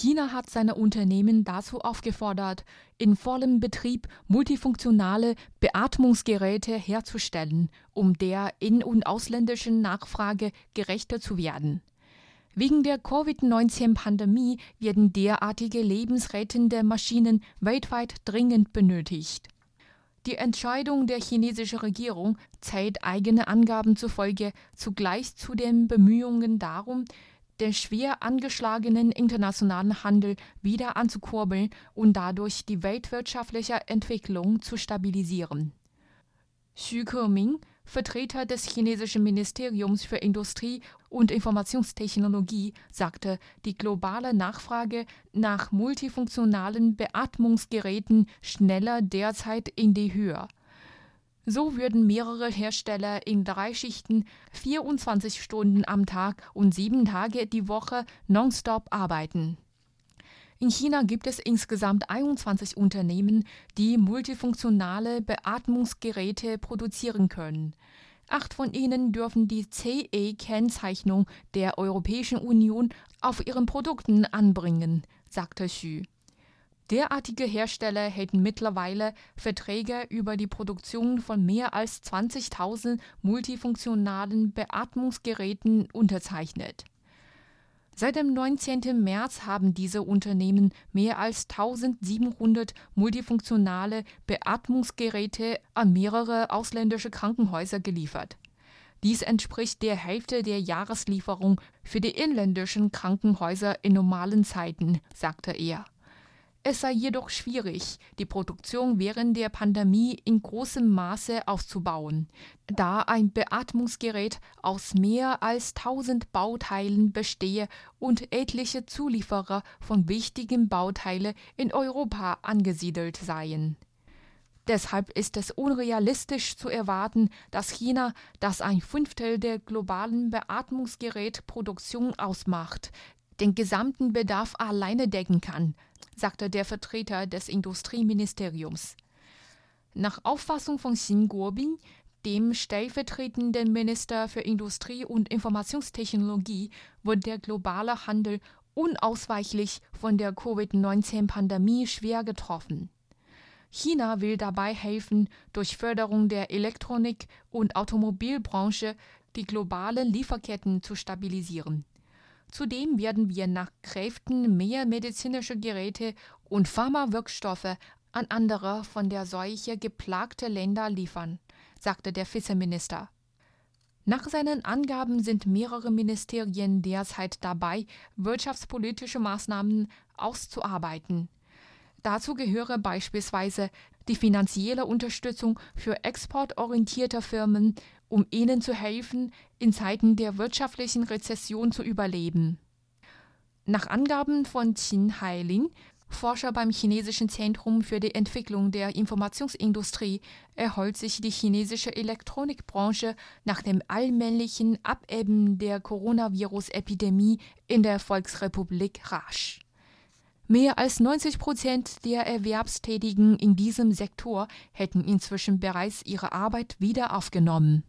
China hat seine Unternehmen dazu aufgefordert, in vollem Betrieb multifunktionale Beatmungsgeräte herzustellen, um der in- und ausländischen Nachfrage gerechter zu werden. Wegen der Covid-19-Pandemie werden derartige lebensrettende Maschinen weltweit dringend benötigt. Die Entscheidung der chinesischen Regierung zählt eigene Angaben zufolge zugleich zu den Bemühungen darum, den schwer angeschlagenen internationalen Handel wieder anzukurbeln und dadurch die weltwirtschaftliche Entwicklung zu stabilisieren. Xu Keming, Vertreter des chinesischen Ministeriums für Industrie und Informationstechnologie, sagte, die globale Nachfrage nach multifunktionalen Beatmungsgeräten schneller derzeit in die Höhe. So würden mehrere Hersteller in drei Schichten 24 Stunden am Tag und sieben Tage die Woche nonstop arbeiten. In China gibt es insgesamt 21 Unternehmen, die multifunktionale Beatmungsgeräte produzieren können. Acht von ihnen dürfen die CE-Kennzeichnung der Europäischen Union auf ihren Produkten anbringen, sagte Xu. Derartige Hersteller hätten mittlerweile Verträge über die Produktion von mehr als 20.000 multifunktionalen Beatmungsgeräten unterzeichnet. Seit dem 19. März haben diese Unternehmen mehr als 1700 multifunktionale Beatmungsgeräte an mehrere ausländische Krankenhäuser geliefert. Dies entspricht der Hälfte der Jahreslieferung für die inländischen Krankenhäuser in normalen Zeiten, sagte er. Es sei jedoch schwierig, die Produktion während der Pandemie in großem Maße auszubauen, da ein Beatmungsgerät aus mehr als 1000 Bauteilen bestehe und etliche Zulieferer von wichtigen Bauteilen in Europa angesiedelt seien. Deshalb ist es unrealistisch zu erwarten, dass China, das ein Fünftel der globalen Beatmungsgerätproduktion ausmacht, den gesamten Bedarf alleine decken kann, sagte der Vertreter des Industrieministeriums. Nach Auffassung von Xin Guobin, dem stellvertretenden Minister für Industrie und Informationstechnologie, wird der globale Handel unausweichlich von der Covid-19-Pandemie schwer getroffen. China will dabei helfen, durch Förderung der Elektronik- und Automobilbranche die globalen Lieferketten zu stabilisieren. Zudem werden wir nach Kräften mehr medizinische Geräte und Pharmawirkstoffe an andere von der Seuche geplagte Länder liefern, sagte der Vizeminister. Nach seinen Angaben sind mehrere Ministerien derzeit dabei, wirtschaftspolitische Maßnahmen auszuarbeiten. Dazu gehöre beispielsweise die finanzielle Unterstützung für exportorientierte Firmen, um ihnen zu helfen, in Zeiten der wirtschaftlichen Rezession zu überleben. Nach Angaben von Qin Hailin, Forscher beim Chinesischen Zentrum für die Entwicklung der Informationsindustrie, erholt sich die chinesische Elektronikbranche nach dem allmählichen Abebben der Coronavirus-Epidemie in der Volksrepublik rasch. Mehr als 90 Prozent der Erwerbstätigen in diesem Sektor hätten inzwischen bereits ihre Arbeit wieder aufgenommen.